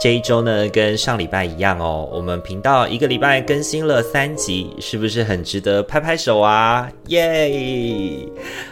这一周呢，跟上礼拜一样哦，我们频道一个礼拜更新了三集，是不是很值得拍拍手啊？耶！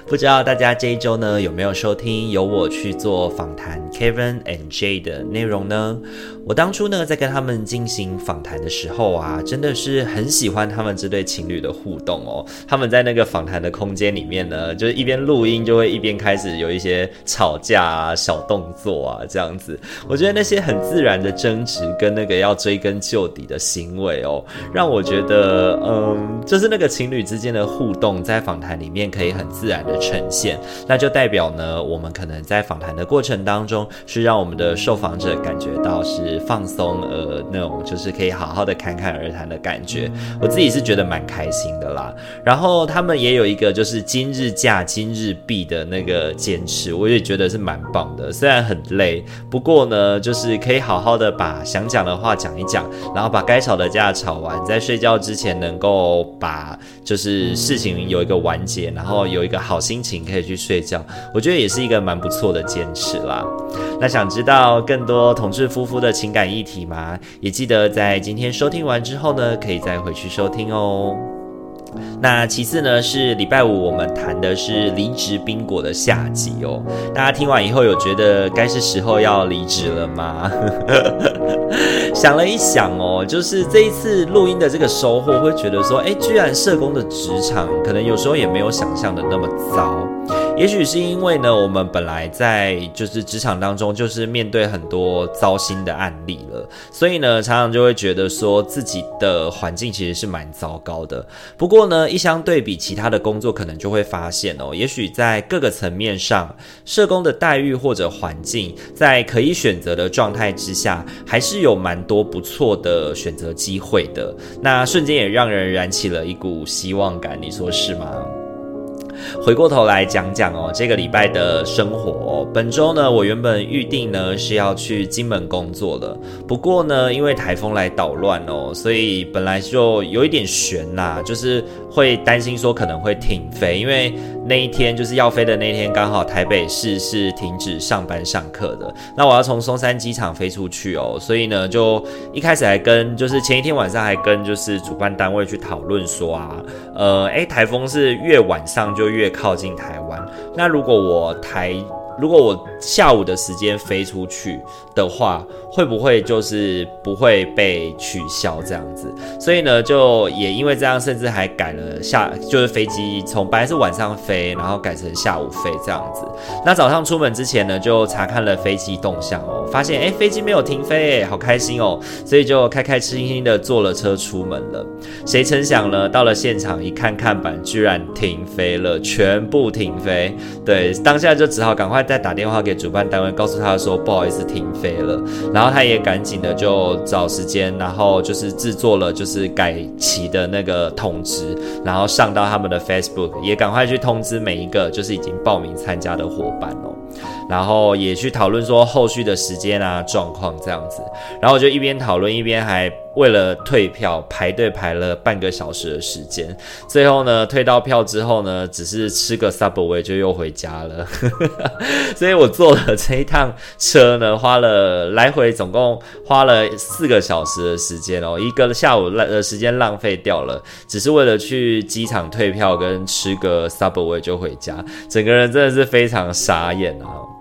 不知道大家这一周呢，有没有收听由我去做访谈 Kevin and Jay 的内容呢？我当初呢，在跟他们进行访谈的时候啊，真的是很喜欢他们这对情侣的互动哦。他们在那个访谈的空间里面呢，就是一边录音，就会一边开始有一些吵架啊、小动作啊这样子。我觉得那些很自然的争执跟那个要追根究底的行为哦，让我觉得，嗯，就是那个情侣之间的互动在访谈里面可以很自然的呈现，那就代表呢，我们可能在访谈的过程当中是让我们的受访者感觉到是。放松，呃，那种就是可以好好的侃侃而谈的感觉，我自己是觉得蛮开心的啦。然后他们也有一个就是今日价今日毕的那个坚持，我也觉得是蛮棒的。虽然很累，不过呢，就是可以好好的把想讲的话讲一讲，然后把该吵的架吵完，在睡觉之前能够把就是事情有一个完结，然后有一个好心情可以去睡觉，我觉得也是一个蛮不错的坚持啦。那想知道更多同志夫妇的情感议题吗？也记得在今天收听完之后呢，可以再回去收听哦。那其次呢，是礼拜五我们谈的是离职宾果的下集哦。大家听完以后有觉得该是时候要离职了吗？想了一想哦，就是这一次录音的这个收获，会觉得说，哎，居然社工的职场可能有时候也没有想象的那么糟。也许是因为呢，我们本来在就是职场当中，就是面对很多糟心的案例了，所以呢，常常就会觉得说自己的环境其实是蛮糟糕的。不过呢，一相对比其他的工作，可能就会发现哦，也许在各个层面上，社工的待遇或者环境，在可以选择的状态之下，还是有蛮多不错的选择机会的。那瞬间也让人燃起了一股希望感，你说是吗？回过头来讲讲哦，这个礼拜的生活。本周呢，我原本预定呢是要去金门工作的，不过呢，因为台风来捣乱哦，所以本来就有一点悬呐，就是会担心说可能会停飞，因为那一天就是要飞的那天，刚好台北市是停止上班上课的。那我要从松山机场飞出去哦，所以呢，就一开始还跟就是前一天晚上还跟就是主办单位去讨论说啊，呃，诶，台风是越晚上就越靠近台湾，那如果我台，如果我下午的时间飞出去的话，会不会就是不会被取消这样子？所以呢，就也因为这样，甚至还改了下，就是飞机从本来是晚上飞，然后改成下午飞这样子。那早上出门之前呢，就查看了飞机动向哦，发现诶，飞机没有停飞，诶，好开心哦，所以就开开心心的坐了车出门了。谁曾想呢，到了现场一看看板，居然停飞了。全部停飞，对，当下就只好赶快再打电话给主办单位，告诉他说不好意思停飞了，然后他也赶紧的就找时间，然后就是制作了就是改旗的那个通知，然后上到他们的 Facebook，也赶快去通知每一个就是已经报名参加的伙伴哦。然后也去讨论说后续的时间啊状况这样子，然后我就一边讨论一边还为了退票排队排了半个小时的时间，最后呢退到票之后呢，只是吃个 Subway 就又回家了，所以我坐了这一趟车呢，花了来回总共花了四个小时的时间哦，一个下午浪的时间浪费掉了，只是为了去机场退票跟吃个 Subway 就回家，整个人真的是非常傻眼啊。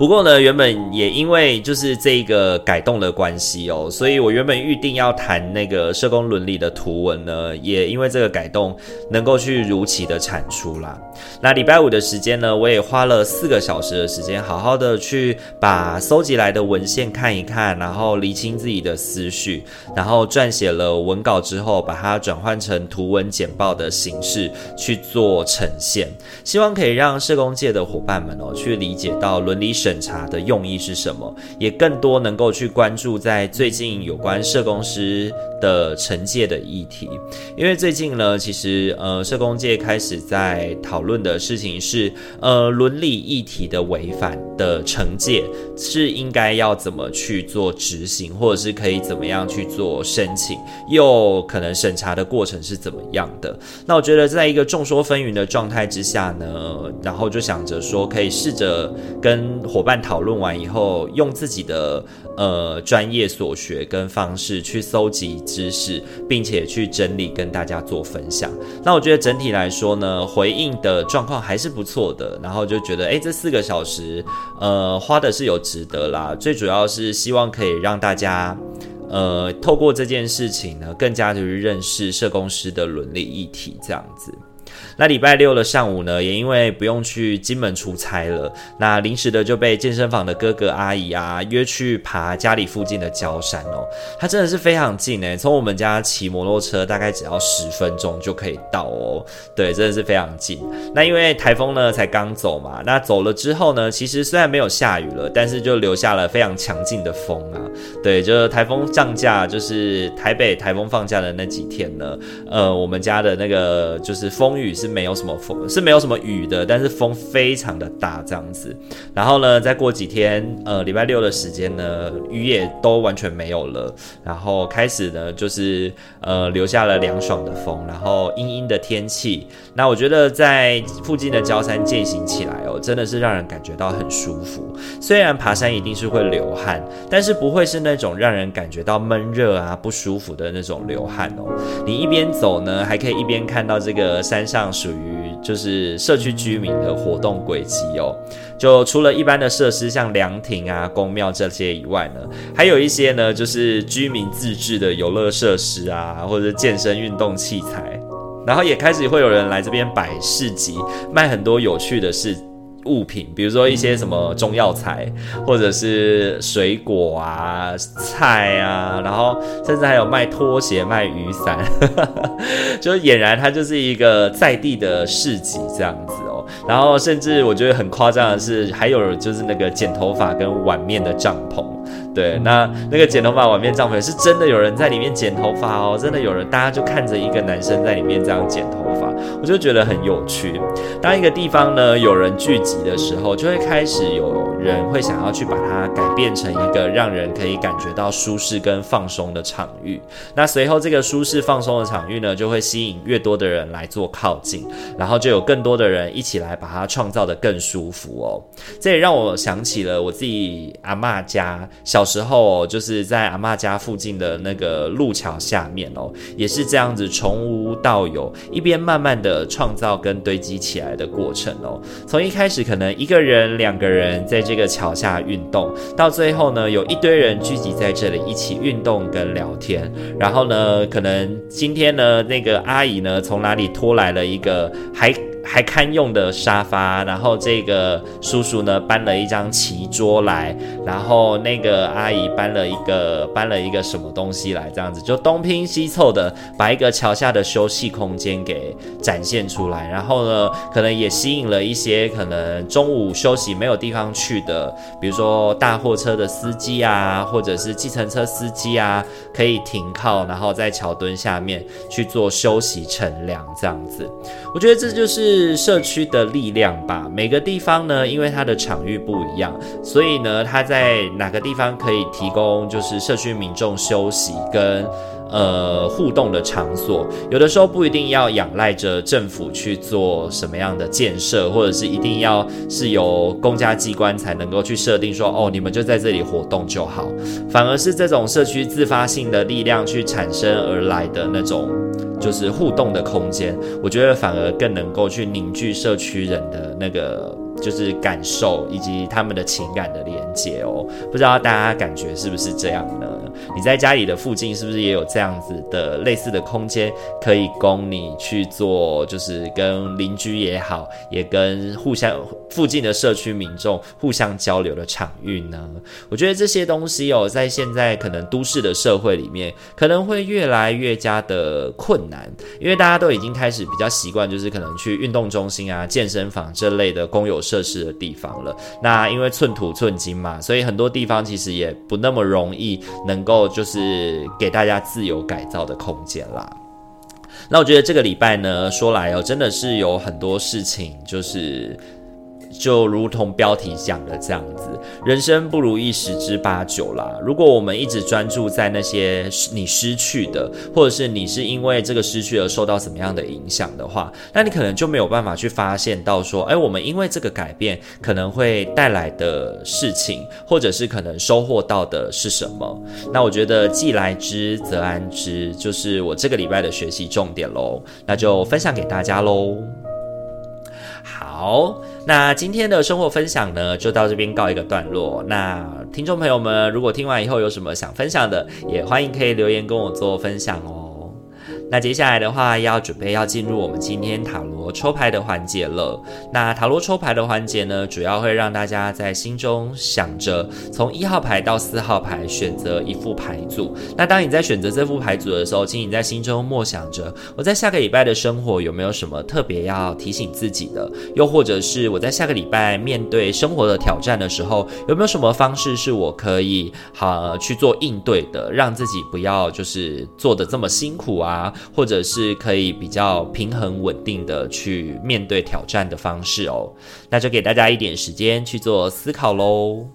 不过呢，原本也因为就是这个改动的关系哦，所以我原本预定要谈那个社工伦理的图文呢，也因为这个改动能够去如期的产出啦。那礼拜五的时间呢，我也花了四个小时的时间，好好的去把搜集来的文献看一看，然后厘清自己的思绪，然后撰写了文稿之后，把它转换成图文简报的形式去做呈现，希望可以让社工界的伙伴们哦去理解到伦理审审查的用意是什么，也更多能够去关注在最近有关社工师的惩戒的议题，因为最近呢，其实呃社工界开始在讨论的事情是，呃伦理议题的违反的惩戒是应该要怎么去做执行，或者是可以怎么样去做申请，又可能审查的过程是怎么样的？那我觉得在一个众说纷纭的状态之下呢，然后就想着说可以试着跟伙伴讨论完以后，用自己的呃专业所学跟方式去搜集知识，并且去整理跟大家做分享。那我觉得整体来说呢，回应的状况还是不错的。然后就觉得，诶，这四个小时，呃，花的是有值得啦。最主要是希望可以让大家，呃，透过这件事情呢，更加的去认识社工师的伦理议题，这样子。那礼拜六的上午呢，也因为不用去金门出差了，那临时的就被健身房的哥哥阿姨啊约去爬家里附近的郊山哦。它真的是非常近诶，从我们家骑摩托车大概只要十分钟就可以到哦。对，真的是非常近。那因为台风呢才刚走嘛，那走了之后呢，其实虽然没有下雨了，但是就留下了非常强劲的风啊。对，就是台风降价，就是台北台风放假的那几天呢，呃，我们家的那个就是风雨。是没有什么风，是没有什么雨的，但是风非常的大这样子。然后呢，再过几天，呃，礼拜六的时间呢，雨也都完全没有了。然后开始呢，就是呃，留下了凉爽的风，然后阴阴的天气。那我觉得在附近的焦山健行起来哦，真的是让人感觉到很舒服。虽然爬山一定是会流汗，但是不会是那种让人感觉到闷热啊、不舒服的那种流汗哦。你一边走呢，还可以一边看到这个山上。属于就是社区居民的活动轨迹哦，就除了一般的设施像凉亭啊、宫庙这些以外呢，还有一些呢就是居民自制的游乐设施啊，或者健身运动器材，然后也开始会有人来这边摆市集，卖很多有趣的事。物品，比如说一些什么中药材，或者是水果啊、菜啊，然后甚至还有卖拖鞋、卖雨伞，就俨然它就是一个在地的市集这样子哦。然后甚至我觉得很夸张的是，还有就是那个剪头发跟碗面的帐篷。对，那那个剪头发碗面帐篷是真的有人在里面剪头发哦，真的有人，大家就看着一个男生在里面这样剪头发，我就觉得很有趣。当一个地方呢有人聚集的时候，就会开始有人会想要去把它改变成一个让人可以感觉到舒适跟放松的场域。那随后这个舒适放松的场域呢，就会吸引越多的人来做靠近，然后就有更多的人一起来把它创造的更舒服哦。这也让我想起了我自己阿嬷家小时候，就是在阿嬷家附近的那个路桥下面哦，也是这样子从无到有，一边慢慢的创造跟堆积起来的过程哦。从一开始可能一个人、两个人在这个桥下运动，到最后呢，有一堆人聚集在这里一起运动跟聊天。然后呢，可能今天呢，那个阿姨呢，从哪里拖来了一个还。还堪用的沙发，然后这个叔叔呢搬了一张棋桌来，然后那个阿姨搬了一个搬了一个什么东西来，这样子就东拼西凑的把一个桥下的休息空间给展现出来，然后呢，可能也吸引了一些可能中午休息没有地方去的，比如说大货车的司机啊，或者是计程车司机啊，可以停靠，然后在桥墩下面去做休息乘凉这样子，我觉得这就是。是社区的力量吧。每个地方呢，因为它的场域不一样，所以呢，它在哪个地方可以提供就是社区民众休息跟呃互动的场所。有的时候不一定要仰赖着政府去做什么样的建设，或者是一定要是由公家机关才能够去设定说哦，你们就在这里活动就好。反而是这种社区自发性的力量去产生而来的那种。就是互动的空间，我觉得反而更能够去凝聚社区人的那个就是感受以及他们的情感的连接哦。不知道大家感觉是不是这样呢？你在家里的附近是不是也有这样子的类似的空间，可以供你去做，就是跟邻居也好，也跟互相附近的社区民众互相交流的场域呢？我觉得这些东西哦，在现在可能都市的社会里面，可能会越来越加的困难，因为大家都已经开始比较习惯，就是可能去运动中心啊、健身房这类的公有设施的地方了。那因为寸土寸金嘛，所以很多地方其实也不那么容易能够就是给大家自由改造的空间啦。那我觉得这个礼拜呢，说来哦，真的是有很多事情就是。就如同标题讲的这样子，人生不如意十之八九啦。如果我们一直专注在那些你失去的，或者是你是因为这个失去而受到什么样的影响的话，那你可能就没有办法去发现到说，哎，我们因为这个改变可能会带来的事情，或者是可能收获到的是什么。那我觉得既来之则安之，就是我这个礼拜的学习重点喽。那就分享给大家喽。好，那今天的生活分享呢，就到这边告一个段落。那听众朋友们，如果听完以后有什么想分享的，也欢迎可以留言跟我做分享哦。那接下来的话，要准备要进入我们今天塔罗抽牌的环节了。那塔罗抽牌的环节呢，主要会让大家在心中想着，从一号牌到四号牌选择一副牌组。那当你在选择这副牌组的时候，请你在心中默想着，我在下个礼拜的生活有没有什么特别要提醒自己的？又或者是我在下个礼拜面对生活的挑战的时候，有没有什么方式是我可以好去做应对的，让自己不要就是做得这么辛苦啊？或者是可以比较平衡稳定的去面对挑战的方式哦，那就给大家一点时间去做思考喽。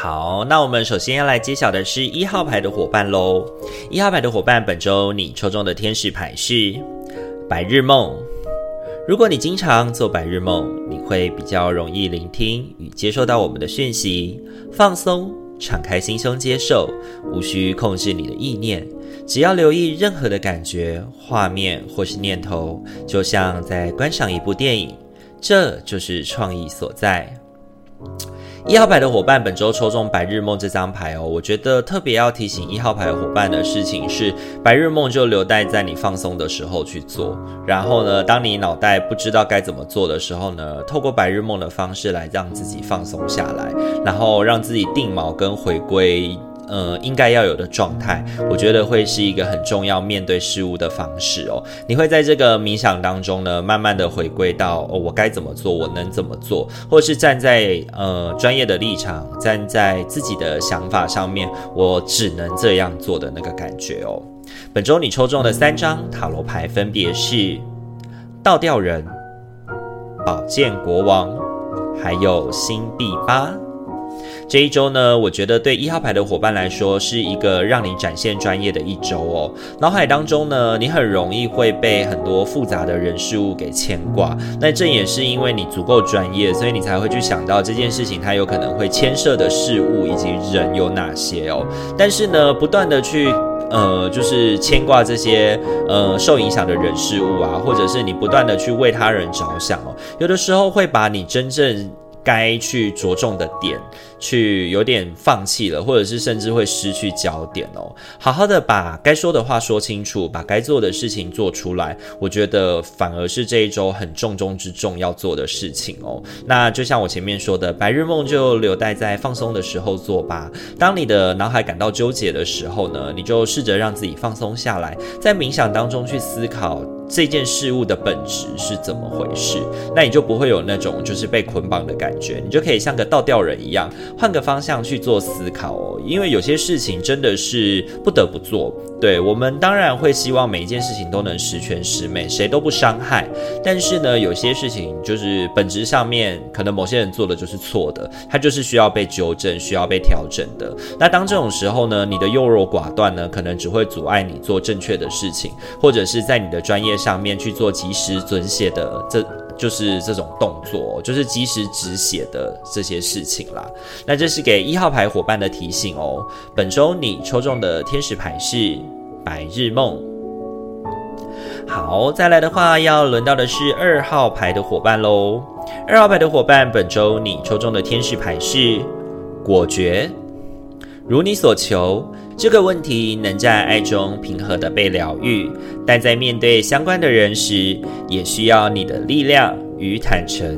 好，那我们首先要来揭晓的是一号牌的伙伴喽。一号牌的伙伴，本周你抽中的天使牌是白日梦。如果你经常做白日梦，你会比较容易聆听与接受到我们的讯息，放松，敞开心胸接受，无需控制你的意念，只要留意任何的感觉、画面或是念头，就像在观赏一部电影，这就是创意所在。一号牌的伙伴，本周抽中白日梦这张牌哦。我觉得特别要提醒一号牌伙伴的事情是，白日梦就留待在你放松的时候去做。然后呢，当你脑袋不知道该怎么做的时候呢，透过白日梦的方式来让自己放松下来，然后让自己定锚跟回归。呃，应该要有的状态，我觉得会是一个很重要面对事物的方式哦。你会在这个冥想当中呢，慢慢的回归到哦，我该怎么做，我能怎么做，或是站在呃专业的立场，站在自己的想法上面，我只能这样做的那个感觉哦。本周你抽中的三张塔罗牌分别是倒吊人、宝剑国王，还有星币八。这一周呢，我觉得对一号牌的伙伴来说是一个让你展现专业的一周哦。脑海当中呢，你很容易会被很多复杂的人事物给牵挂。那这也是因为你足够专业，所以你才会去想到这件事情它有可能会牵涉的事物以及人有哪些哦。但是呢，不断的去呃，就是牵挂这些呃受影响的人事物啊，或者是你不断的去为他人着想哦，有的时候会把你真正该去着重的点。去有点放弃了，或者是甚至会失去焦点哦。好好的把该说的话说清楚，把该做的事情做出来，我觉得反而是这一周很重中之重要做的事情哦。那就像我前面说的，白日梦就留待在放松的时候做吧。当你的脑海感到纠结的时候呢，你就试着让自己放松下来，在冥想当中去思考这件事物的本质是怎么回事，那你就不会有那种就是被捆绑的感觉，你就可以像个倒吊人一样。换个方向去做思考哦，因为有些事情真的是不得不做。对，我们当然会希望每一件事情都能十全十美，谁都不伤害。但是呢，有些事情就是本质上面，可能某些人做的就是错的，它就是需要被纠正、需要被调整的。那当这种时候呢，你的优柔寡断呢，可能只会阻碍你做正确的事情，或者是在你的专业上面去做及时准写的这。就是这种动作，就是及时止血的这些事情啦。那这是给一号牌伙伴的提醒哦。本周你抽中的天使牌是白日梦。好，再来的话，要轮到的是二号牌的伙伴喽。二号牌的伙伴，本周你抽中的天使牌是果决。如你所求，这个问题能在爱中平和地被疗愈，但在面对相关的人时，也需要你的力量与坦诚。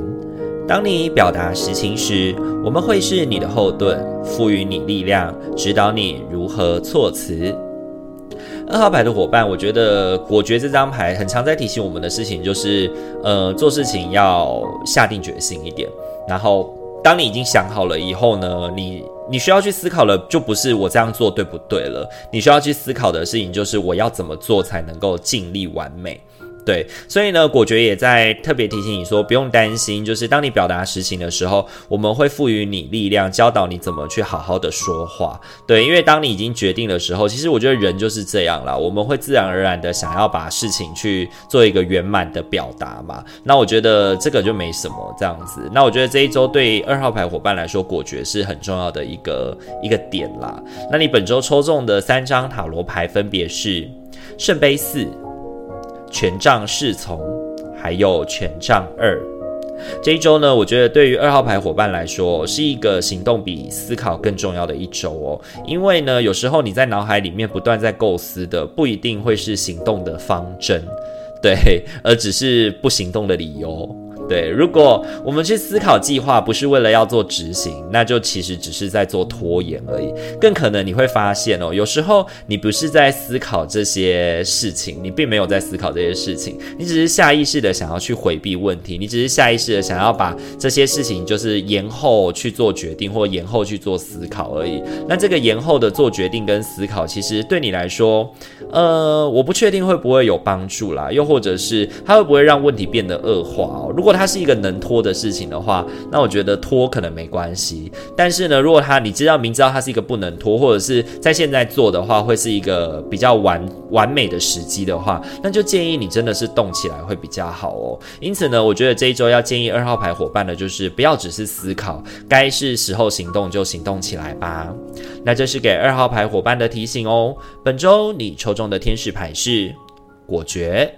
当你表达实情时，我们会是你的后盾，赋予你力量，指导你如何措辞。二号牌的伙伴，我觉得果决这张牌很常在提醒我们的事情，就是呃，做事情要下定决心一点，然后。当你已经想好了以后呢，你你需要去思考的就不是我这样做对不对了，你需要去思考的事情就是我要怎么做才能够尽力完美。对，所以呢，果决也在特别提醒你说，不用担心，就是当你表达实情的时候，我们会赋予你力量，教导你怎么去好好的说话。对，因为当你已经决定的时候，其实我觉得人就是这样啦，我们会自然而然的想要把事情去做一个圆满的表达嘛。那我觉得这个就没什么这样子。那我觉得这一周对二号牌伙伴来说，果决是很重要的一个一个点啦。那你本周抽中的三张塔罗牌分别是圣杯四。权杖侍从，还有权杖二。这一周呢，我觉得对于二号牌伙伴来说，是一个行动比思考更重要的一周哦。因为呢，有时候你在脑海里面不断在构思的，不一定会是行动的方针，对，而只是不行动的理由。对，如果我们去思考计划不是为了要做执行，那就其实只是在做拖延而已。更可能你会发现哦，有时候你不是在思考这些事情，你并没有在思考这些事情，你只是下意识的想要去回避问题，你只是下意识的想要把这些事情就是延后去做决定或延后去做思考而已。那这个延后的做决定跟思考，其实对你来说，呃，我不确定会不会有帮助啦，又或者是它会不会让问题变得恶化哦？如果它它是一个能拖的事情的话，那我觉得拖可能没关系。但是呢，如果他你知道明知道它是一个不能拖，或者是在现在做的话，会是一个比较完完美的时机的话，那就建议你真的是动起来会比较好哦。因此呢，我觉得这一周要建议二号牌伙伴的就是不要只是思考，该是时候行动就行动起来吧。那这是给二号牌伙伴的提醒哦。本周你抽中的天使牌是果决。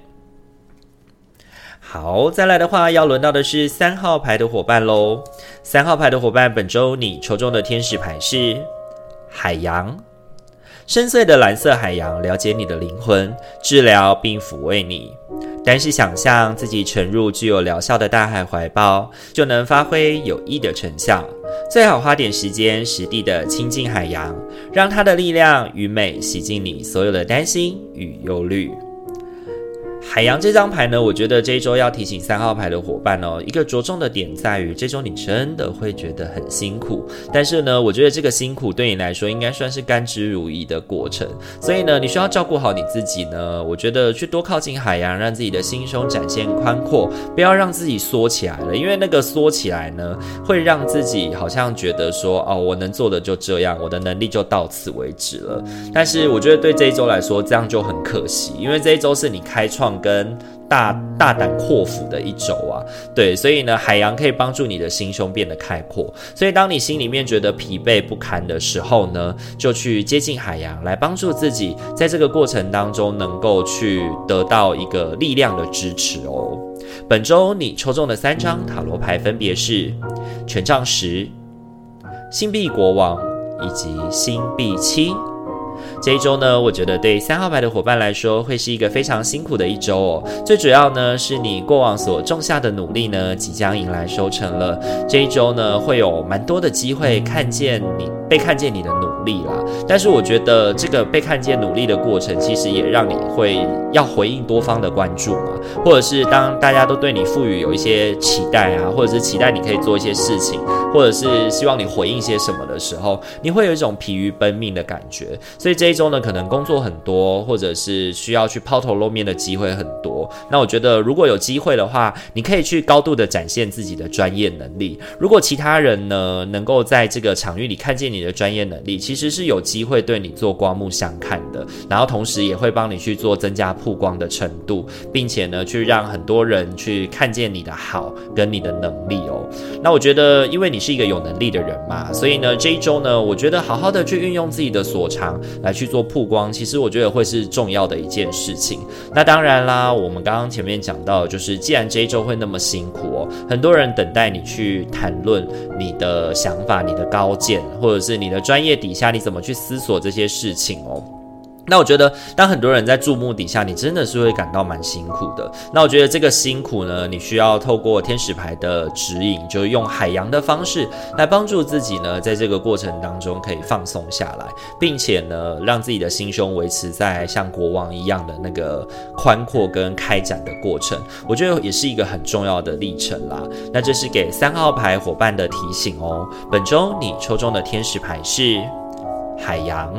好，再来的话，要轮到的是三号牌的伙伴喽。三号牌的伙伴，本周你抽中的天使牌是海洋，深邃的蓝色海洋，了解你的灵魂，治疗并抚慰你。但是想象自己沉入具有疗效的大海怀抱，就能发挥有益的成效。最好花点时间，实地的亲近海洋，让它的力量与美洗净你所有的担心与忧虑。海洋这张牌呢，我觉得这一周要提醒三号牌的伙伴哦，一个着重的点在于，这周你真的会觉得很辛苦。但是呢，我觉得这个辛苦对你来说应该算是甘之如饴的过程。所以呢，你需要照顾好你自己呢。我觉得去多靠近海洋，让自己的心胸展现宽阔，不要让自己缩起来了。因为那个缩起来呢，会让自己好像觉得说，哦，我能做的就这样，我的能力就到此为止了。但是我觉得对这一周来说，这样就很可惜，因为这一周是你开创。跟大大胆阔斧的一周啊，对，所以呢，海洋可以帮助你的心胸变得开阔。所以当你心里面觉得疲惫不堪的时候呢，就去接近海洋，来帮助自己，在这个过程当中能够去得到一个力量的支持哦。本周你抽中的三张塔罗牌分别是权杖十、星币国王以及星币七。这一周呢，我觉得对三号牌的伙伴来说，会是一个非常辛苦的一周哦。最主要呢，是你过往所种下的努力呢，即将迎来收成了。这一周呢，会有蛮多的机会看见你，被看见你的努力啦。但是我觉得这个被看见努力的过程，其实也让你会要回应多方的关注嘛，或者是当大家都对你赋予有一些期待啊，或者是期待你可以做一些事情，或者是希望你回应些什么的时候，你会有一种疲于奔命的感觉。所以这一周呢，可能工作很多，或者是需要去抛头露面的机会很多。那我觉得，如果有机会的话，你可以去高度的展现自己的专业能力。如果其他人呢，能够在这个场域里看见你的专业能力，其其实是有机会对你做刮目相看的，然后同时也会帮你去做增加曝光的程度，并且呢，去让很多人去看见你的好跟你的能力哦。那我觉得，因为你是一个有能力的人嘛，所以呢，这一周呢，我觉得好好的去运用自己的所长来去做曝光，其实我觉得会是重要的一件事情。那当然啦，我们刚刚前面讲到，就是既然这一周会那么辛苦哦，很多人等待你去谈论你的想法、你的高见，或者是你的专业底下你怎么去思索这些事情哦。那我觉得，当很多人在注目底下，你真的是会感到蛮辛苦的。那我觉得这个辛苦呢，你需要透过天使牌的指引，就是用海洋的方式来帮助自己呢，在这个过程当中可以放松下来，并且呢，让自己的心胸维持在像国王一样的那个宽阔跟开展的过程。我觉得也是一个很重要的历程啦。那这是给三号牌伙伴的提醒哦。本周你抽中的天使牌是海洋。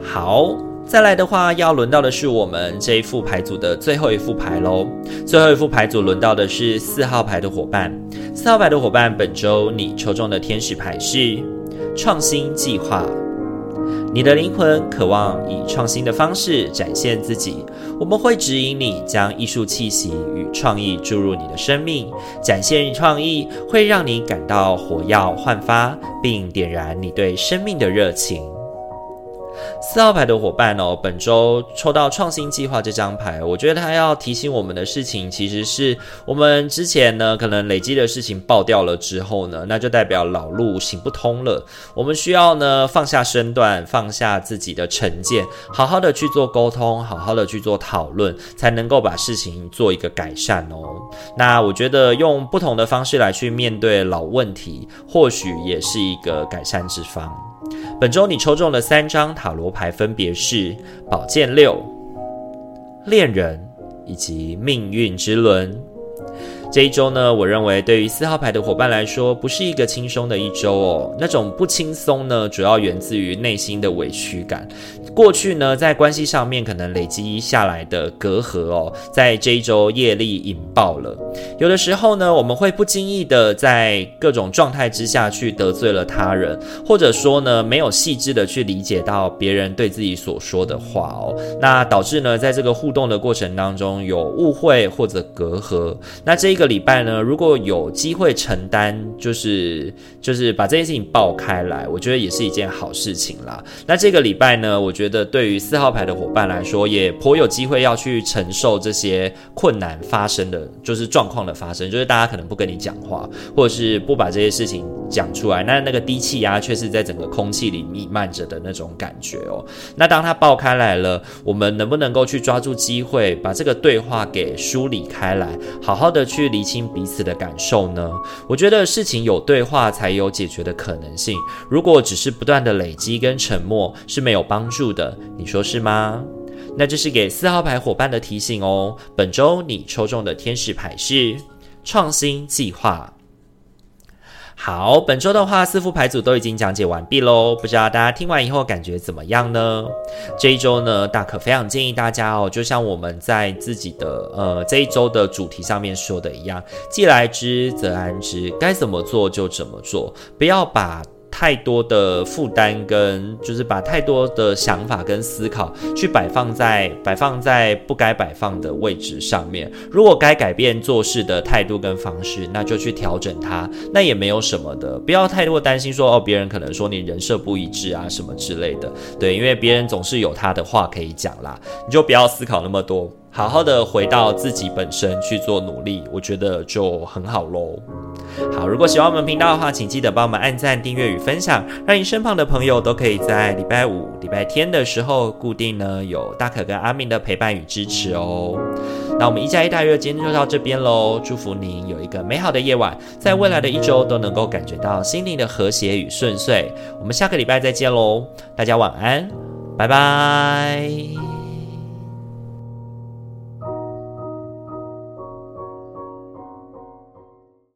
好，再来的话，要轮到的是我们这一副牌组的最后一副牌喽。最后一副牌组轮到的是四号牌的伙伴。四号牌的伙伴，本周你抽中的天使牌是创新计划。你的灵魂渴望以创新的方式展现自己，我们会指引你将艺术气息与创意注入你的生命。展现创意会让你感到火药焕发，并点燃你对生命的热情。四号牌的伙伴哦，本周抽到创新计划这张牌，我觉得他要提醒我们的事情，其实是我们之前呢可能累积的事情爆掉了之后呢，那就代表老路行不通了。我们需要呢放下身段，放下自己的成见，好好的去做沟通，好好的去做讨论，才能够把事情做一个改善哦。那我觉得用不同的方式来去面对老问题，或许也是一个改善之方。本周你抽中的三张塔罗牌分别是宝剑六、恋人以及命运之轮。这一周呢，我认为对于四号牌的伙伴来说，不是一个轻松的一周哦。那种不轻松呢，主要源自于内心的委屈感。过去呢，在关系上面可能累积下来的隔阂哦，在这一周业力引爆了。有的时候呢，我们会不经意的在各种状态之下去得罪了他人，或者说呢，没有细致的去理解到别人对自己所说的话哦，那导致呢，在这个互动的过程当中有误会或者隔阂。那这一个礼拜呢，如果有机会承担，就是就是把这件事情爆开来，我觉得也是一件好事情啦。那这个礼拜呢，我觉得。觉得对于四号牌的伙伴来说，也颇有机会要去承受这些困难发生的就是状况的发生，就是大家可能不跟你讲话，或者是不把这些事情讲出来，那那个低气压却是在整个空气里弥漫着的那种感觉哦。那当它爆开来了，我们能不能够去抓住机会，把这个对话给梳理开来，好好的去厘清彼此的感受呢？我觉得事情有对话才有解决的可能性，如果只是不断的累积跟沉默是没有帮助的，你说是吗？那这是给四号牌伙伴的提醒哦。本周你抽中的天使牌是创新计划。好，本周的话，四副牌组都已经讲解完毕喽。不知道大家听完以后感觉怎么样呢？这一周呢，大可非常建议大家哦，就像我们在自己的呃这一周的主题上面说的一样，既来之则安之，该怎么做就怎么做，不要把。太多的负担跟就是把太多的想法跟思考去摆放在摆放在不该摆放的位置上面。如果该改变做事的态度跟方式，那就去调整它，那也没有什么的。不要太多担心说哦，别人可能说你人设不一致啊什么之类的。对，因为别人总是有他的话可以讲啦，你就不要思考那么多。好好的回到自己本身去做努力，我觉得就很好喽。好，如果喜欢我们频道的话，请记得帮我们按赞、订阅与分享，让你身旁的朋友都可以在礼拜五、礼拜天的时候固定呢有大可跟阿明的陪伴与支持哦。那我们一加一大约今天就到这边喽，祝福您有一个美好的夜晚，在未来的一周都能够感觉到心灵的和谐与顺遂。我们下个礼拜再见喽，大家晚安，拜拜。